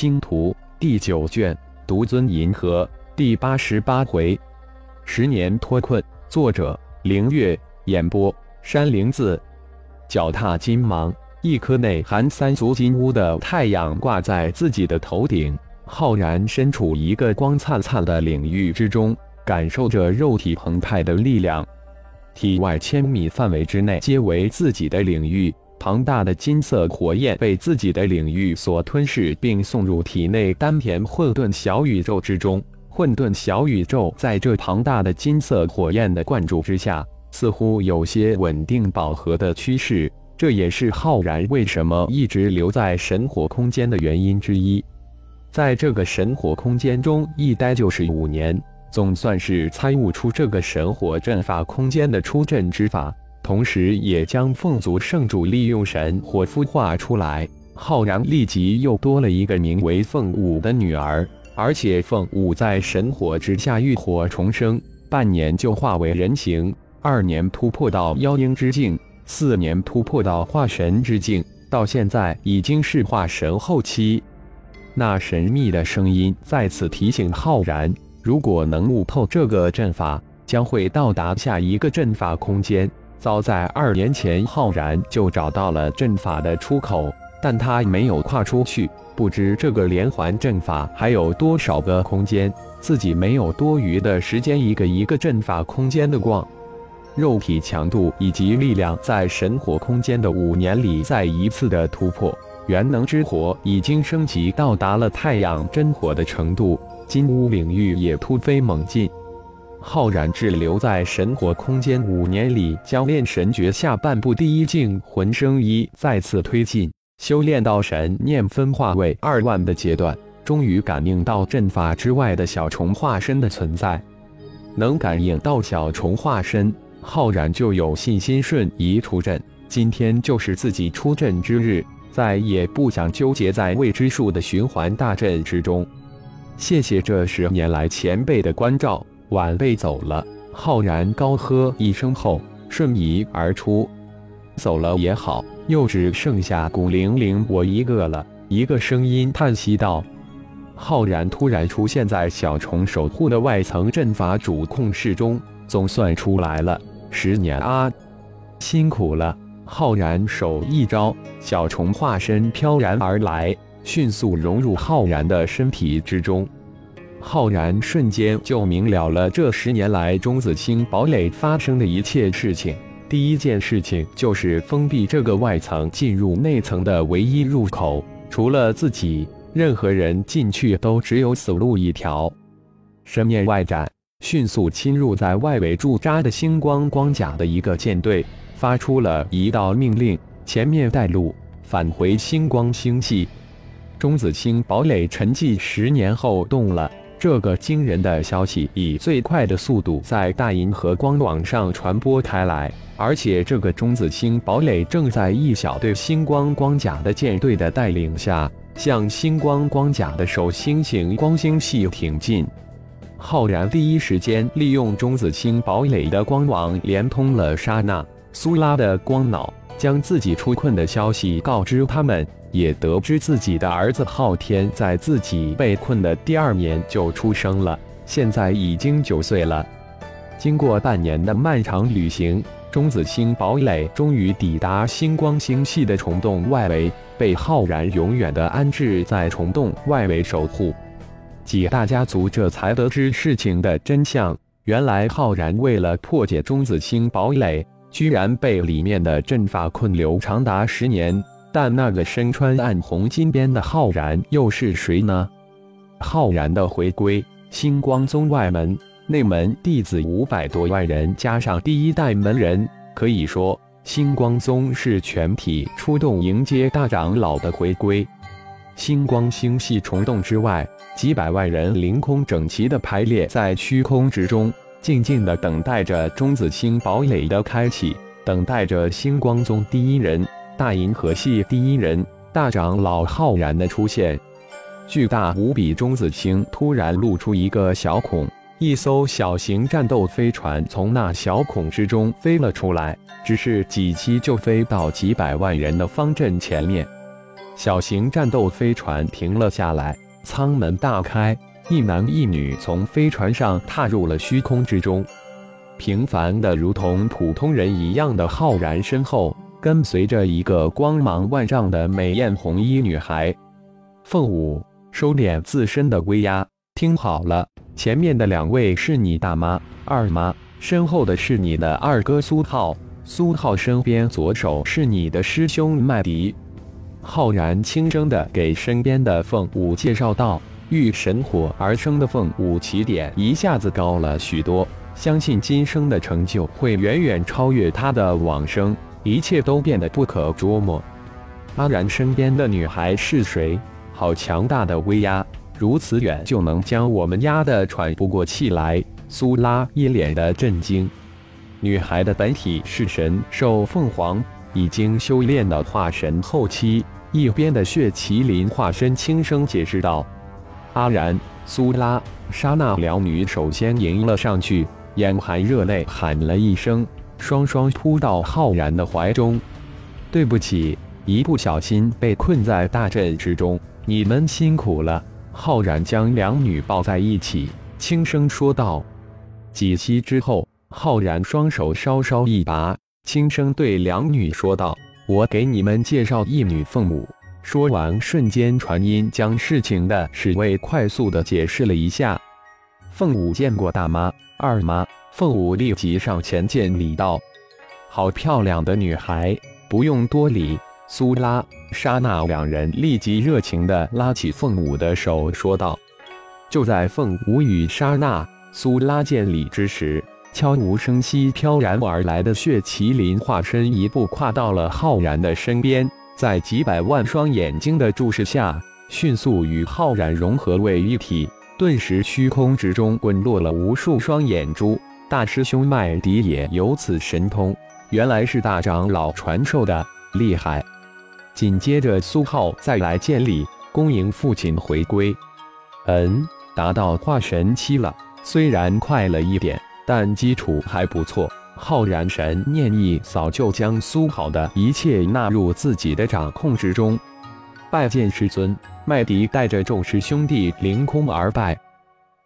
星图》第九卷，独尊银河第八十八回，十年脱困。作者：凌月。演播：山灵子。脚踏金芒，一颗内含三足金乌的太阳挂在自己的头顶。浩然身处一个光灿灿的领域之中，感受着肉体澎湃的力量。体外千米范围之内皆为自己的领域。庞大的金色火焰被自己的领域所吞噬，并送入体内丹田混沌小宇宙之中。混沌小宇宙在这庞大的金色火焰的灌注之下，似乎有些稳定饱和的趋势。这也是浩然为什么一直留在神火空间的原因之一。在这个神火空间中一待就是五年，总算是参悟出这个神火阵法空间的出阵之法。同时，也将凤族圣主利用神火孵化出来。浩然立即又多了一个名为凤舞的女儿，而且凤舞在神火之下浴火重生，半年就化为人形，二年突破到妖婴之境，四年突破到化神之境，到现在已经是化神后期。那神秘的声音再次提醒浩然：如果能悟透这个阵法，将会到达下一个阵法空间。早在二年前，浩然就找到了阵法的出口，但他没有跨出去。不知这个连环阵法还有多少个空间，自己没有多余的时间一个一个阵法空间的逛。肉体强度以及力量在神火空间的五年里再一次的突破，元能之火已经升级到达了太阳真火的程度，金乌领域也突飞猛进。浩然滞留在神火空间五年里，将炼神诀下半部第一境魂生一再次推进，修炼到神念分化为二万的阶段，终于感应到阵法之外的小虫化身的存在。能感应到小虫化身，浩然就有信心瞬移出阵。今天就是自己出阵之日，再也不想纠结在未知数的循环大阵之中。谢谢这十年来前辈的关照。晚辈走了，浩然高喝一声后，瞬移而出。走了也好，又只剩下古灵灵我一个了。一个声音叹息道：“浩然突然出现在小虫守护的外层阵法主控室中，总算出来了。十年啊，辛苦了。”浩然手一招，小虫化身飘然而来，迅速融入浩然的身体之中。浩然瞬间就明了了这十年来中子星堡垒发生的一切事情。第一件事情就是封闭这个外层进入内层的唯一入口，除了自己，任何人进去都只有死路一条。深面外展，迅速侵入在外围驻扎的星光光甲的一个舰队，发出了一道命令：前面带路，返回星光星系。中子星堡垒沉寂十年后动了。这个惊人的消息以最快的速度在大银河光网上传播开来，而且这个中子星堡垒正在一小队星光光甲的舰队的带领下，向星光光甲的守星型光星系挺进。浩然第一时间利用中子星堡垒的光网连通了莎娜、苏拉的光脑，将自己出困的消息告知他们。也得知自己的儿子昊天在自己被困的第二年就出生了，现在已经九岁了。经过半年的漫长旅行，中子星堡垒终于抵达星光星系的虫洞外围，被浩然永远的安置在虫洞外围守护。几大家族这才得知事情的真相，原来浩然为了破解中子星堡垒，居然被里面的阵法困留长达十年。但那个身穿暗红金边的浩然又是谁呢？浩然的回归，星光宗外门内门弟子五百多万人，加上第一代门人，可以说星光宗是全体出动迎接大长老的回归。星光星系虫洞之外，几百万人凌空整齐地排列在虚空之中，静静地等待着中子星堡垒的开启，等待着星光宗第一人。大银河系第一人大长老浩然的出现，巨大无比中子星突然露出一个小孔，一艘小型战斗飞船从那小孔之中飞了出来，只是几期就飞到几百万人的方阵前面。小型战斗飞船停了下来，舱门大开，一男一女从飞船上踏入了虚空之中。平凡的如同普通人一样的浩然身后，跟随着一个光芒万丈的美艳红衣女孩。凤舞，收敛自身的威压，听好了，前面的两位是你大妈、二妈，身后的是你的二哥苏浩，苏浩身边左手是你的师兄麦迪。浩然轻声的给身边的凤舞介绍道：“遇神火而生的凤舞起点一下子高了许多。”相信今生的成就会远远超越他的往生，一切都变得不可捉摸。阿然身边的女孩是谁？好强大的威压，如此远就能将我们压得喘不过气来。苏拉一脸的震惊。女孩的本体是神兽凤凰，已经修炼到化神后期。一边的血麒麟化身轻声解释道：“阿然、苏拉、莎娜两女首先迎了上去。”眼含热泪，喊了一声，双双扑到浩然的怀中。对不起，一不小心被困在大阵之中，你们辛苦了。浩然将两女抱在一起，轻声说道。几息之后，浩然双手稍稍一拔，轻声对两女说道：“我给你们介绍一女凤母。”说完，瞬间传音将事情的始位快速的解释了一下。凤舞见过大妈、二妈，凤舞立即上前见礼道：“好漂亮的女孩，不用多礼。”苏拉、莎娜两人立即热情地拉起凤舞的手，说道：“就在凤舞与莎娜、苏拉见礼之时，悄无声息飘然而来的血麒麟化身一步跨到了浩然的身边，在几百万双眼睛的注视下，迅速与浩然融合为一体。”顿时，虚空之中滚落了无数双眼珠。大师兄麦迪也有此神通，原来是大长老传授的，厉害。紧接着，苏浩再来见礼，恭迎父亲回归。嗯，达到化神期了，虽然快了一点，但基础还不错。浩然神念一扫，就将苏好的一切纳入自己的掌控之中。拜见师尊。麦迪带着众师兄弟凌空而拜，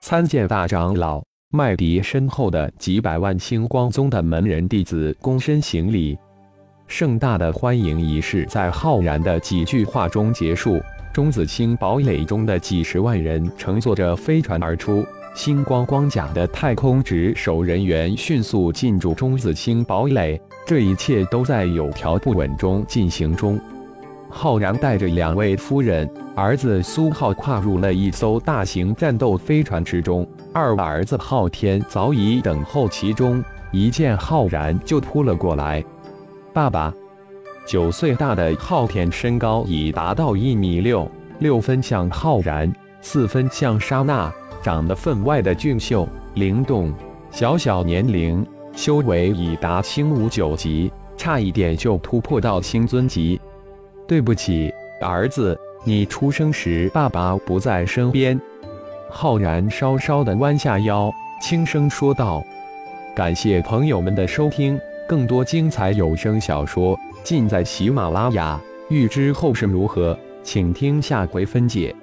参见大长老。麦迪身后的几百万星光宗的门人弟子躬身行礼。盛大的欢迎仪式在浩然的几句话中结束。中子星堡垒中的几十万人乘坐着飞船而出，星光光甲的太空值守人员迅速进驻中子星堡垒。这一切都在有条不紊中进行中。浩然带着两位夫人、儿子苏浩跨入了一艘大型战斗飞船之中，二儿子昊天早已等候其中，一见浩然就扑了过来。爸爸，九岁大的昊天身高已达到一米六，六分像浩然，四分像莎娜，长得分外的俊秀灵动。小小年龄，修为已达星武九级，差一点就突破到星尊级。对不起，儿子，你出生时爸爸不在身边。浩然稍稍的弯下腰，轻声说道：“感谢朋友们的收听，更多精彩有声小说尽在喜马拉雅。欲知后事如何，请听下回分解。”